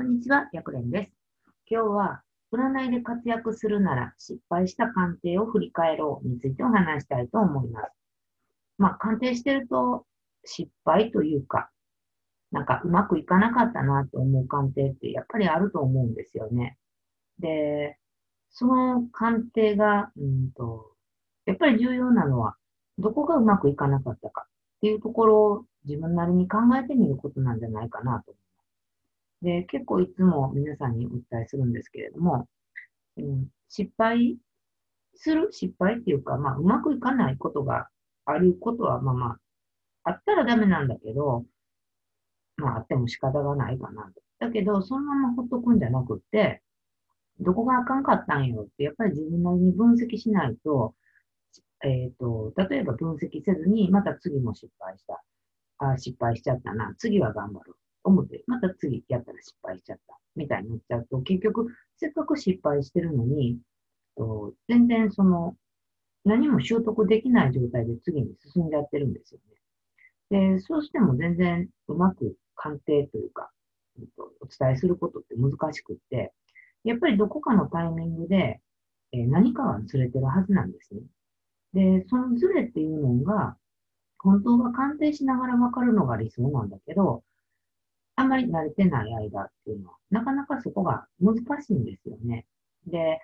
こんにちは、やくれんです。今日は、占いで活躍するなら失敗した鑑定を振り返ろうについてお話したいと思います。まあ、鑑定してると失敗というか、なんかうまくいかなかったなと思う鑑定ってやっぱりあると思うんですよね。で、その鑑定が、うんと、やっぱり重要なのは、どこがうまくいかなかったかっていうところを自分なりに考えてみることなんじゃないかなとで、結構いつも皆さんにお伝えするんですけれども、うん、失敗する失敗っていうか、まあ、うまくいかないことがあることは、まあまあ、あったらダメなんだけど、まあ、あっても仕方がないかなと。だけど、そのままほっとくんじゃなくって、どこがあかんかったんよって、やっぱり自分なりに分析しないと、えっ、ー、と、例えば分析せずに、また次も失敗した。あ失敗しちゃったな。次は頑張る。思って、また次やったら失敗しちゃった。みたいになっちゃうと、結局、せっかく失敗してるのに、と全然その、何も習得できない状態で次に進んじゃってるんですよね。で、そうしても全然うまく鑑定というか、お伝えすることって難しくって、やっぱりどこかのタイミングで、え何かはずれてるはずなんですね。で、そのずれっていうのが、本当は鑑定しながらわかるのが理想なんだけど、あんまり慣れてない間っていうのは、なかなかそこが難しいんですよね。で、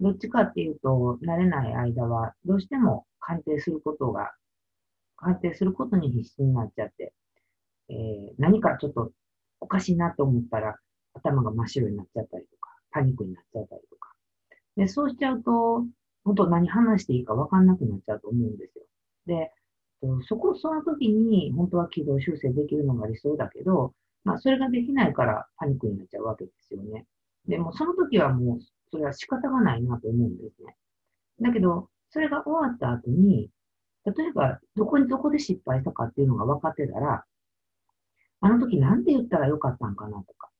どっちかっていうと、慣れない間は、どうしても鑑定することが、鑑定することに必死になっちゃって、えー、何かちょっとおかしいなと思ったら、頭が真っ白になっちゃったりとか、パニックになっちゃったりとか。で、そうしちゃうと、本当何話していいか分かんなくなっちゃうと思うんですよ。で、そこ、その時に本当は軌道修正できるのが理想だけど、まあ、それができないからパニックになっちゃうわけですよね。でも、その時はもう、それは仕方がないなと思うんですね。だけど、それが終わった後に、例えば、どこにどこで失敗したかっていうのが分かってたら、あの時何て言ったらよかったんかなとか、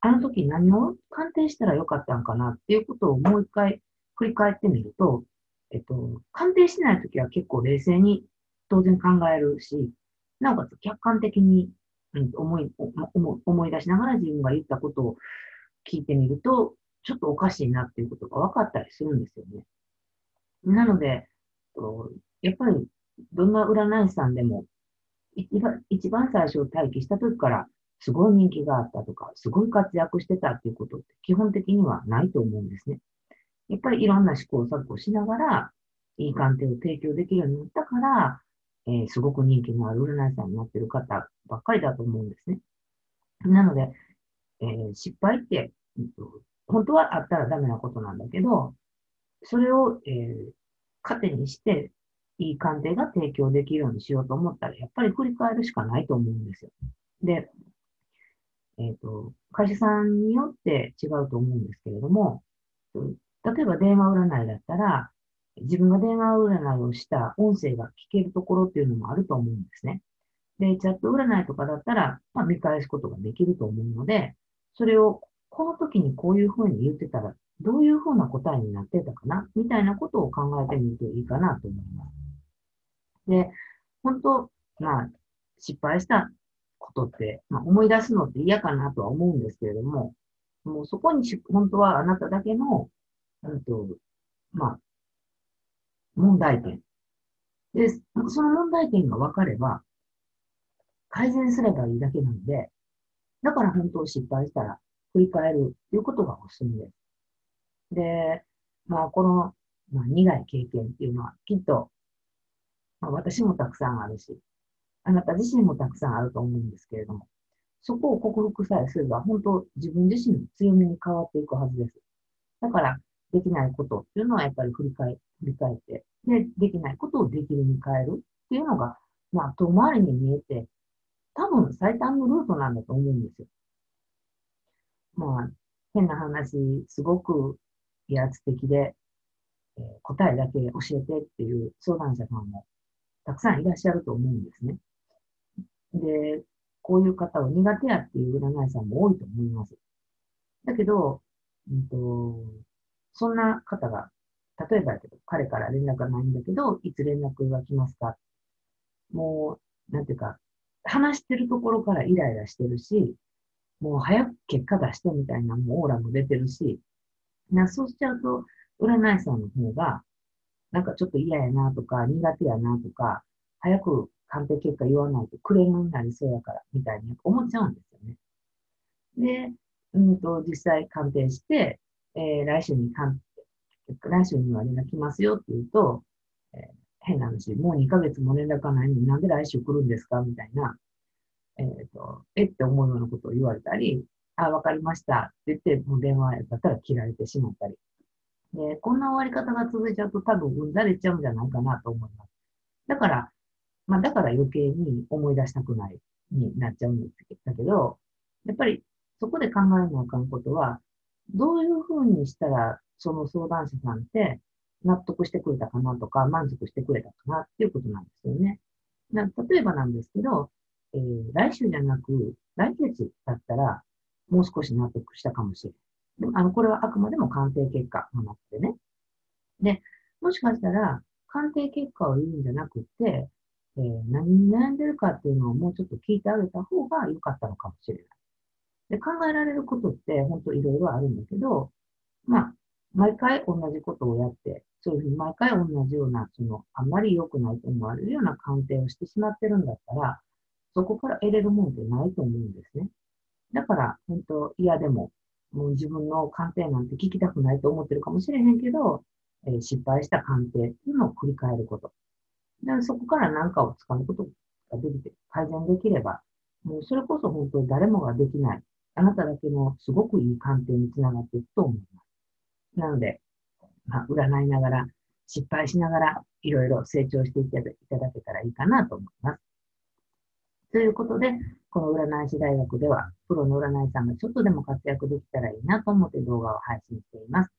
あの時何を鑑定したらよかったんかなっていうことをもう一回振り返ってみると、えっと、鑑定しない時は結構冷静に当然考えるし、なおかつ客観的にうん、思い思い出しながら自分が言ったことを聞いてみると、ちょっとおかしいなっていうことが分かったりするんですよね。なので、やっぱりどんな占い師さんでも、一番最初待機した時からすごい人気があったとか、すごい活躍してたっていうことって基本的にはないと思うんですね。やっぱりいろんな試行錯誤しながら、いい鑑定を提供できるようになったから、えー、すごく人気のある占い師さんになってる方ばっかりだと思うんですね。なので、えー、失敗って、本当はあったらダメなことなんだけど、それを、えー、糧にして、いい鑑定が提供できるようにしようと思ったら、やっぱり振り返るしかないと思うんですよ。で、えっ、ー、と、会社さんによって違うと思うんですけれども、例えば電話占いだったら、自分が電話占いをした音声が聞けるところっていうのもあると思うんですね。で、チャット占いとかだったら、まあ、見返すことができると思うので、それをこの時にこういうふうに言ってたら、どういうふうな答えになってたかなみたいなことを考えてみるといいかなと思います。で、本当、まあ、失敗したことって、まあ、思い出すのって嫌かなとは思うんですけれども、もうそこに本当はあなただけの、うんと、まあ、問題点。で、その問題点が分かれば、改善すればいいだけなので、だから本当失敗したら振り返るということがおすすめです。で、まあ、この、まあ、苦い経験っていうのは、きっと、まあ、私もたくさんあるし、あなた自身もたくさんあると思うんですけれども、そこを克服さえすれば、本当自分自身の強みに変わっていくはずです。だから、できないことっていうのはやっぱり振り返振り返って、で、できないことをできるに変えるっていうのが、まあ、遠回りに見えて、多分最短のルートなんだと思うんですよ。まあ、変な話、すごく威圧的で、えー、答えだけ教えてっていう相談者さんもたくさんいらっしゃると思うんですね。で、こういう方は苦手やっていう占い師さんも多いと思います。だけど、うんと、そんな方が、例えば、彼から連絡がないんだけど、いつ連絡が来ますか？もう、なんていうか、話してるところからイライラしてるし、もう早く結果出してみたいなもうオーラも出てるし、なそうしちゃうと、占い師さんの方が、なんかちょっと嫌やなとか、苦手やなとか、早く鑑定結果言わないとクレームになりそうやから、みたいに思っちゃうんですよね。で、うんと、実際鑑定して、えー、来週に、来週には連絡来ますよって言うと、えー、変な話、もう2ヶ月も連絡がないのになんで来週来るんですか？みたいな、えっ、ー、と、えって思うようなことを言われたり、あ、わかりましたって言って、もう電話だったら切られてしまったり。で、こんな終わり方が続いちゃうと多分うんざれちゃうんじゃないかなと思います。だから、まあだから余計に思い出したくないになっちゃうんですだけど、やっぱりそこで考えなあかんことは、どういうふうにしたらその相談者さんって納得してくれたかなとか、満足してくれたかなっていうことなんですよね。な例えばなんですけど、えー、来週じゃなく、来月だったら、もう少し納得したかもしれない。でもあの、これはあくまでも鑑定結果なのでね。で、もしかしたら、鑑定結果を言うんじゃなくて、えー、何に悩んでるかっていうのをもうちょっと聞いてあげた方が良かったのかもしれない。で、考えられることって本当いろいろあるんだけど、まあ、毎回同じことをやって、そういうふうに毎回同じような、その、あまり良くないと思われるような鑑定をしてしまってるんだったら、そこから得れるもんってないと思うんですね。だから、本当、嫌でも、もう自分の鑑定なんて聞きたくないと思ってるかもしれへんけど、えー、失敗した鑑定っていうのを繰り返ること。でそこから何かを使うことができて、改善できれば、もうそれこそ本当に誰もができない、あなただけのすごくいい鑑定につながっていくと思います。なので、まあ、占いながら、失敗しながら、いろいろ成長していただけたらいいかなと思います。ということで、この占い師大学では、プロの占い師さんがちょっとでも活躍できたらいいなと思って動画を配信しています。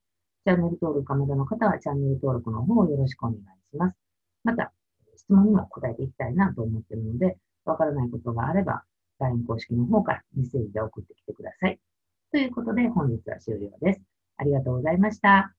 チャンネル登録まだの方はチャンネル登録の方をよろしくお願いします。また、質問にも答えていきたいなと思っているので、わからないことがあれば、LINE 公式の方からメッセージで送ってきてください。ということで、本日は終了です。ありがとうございました。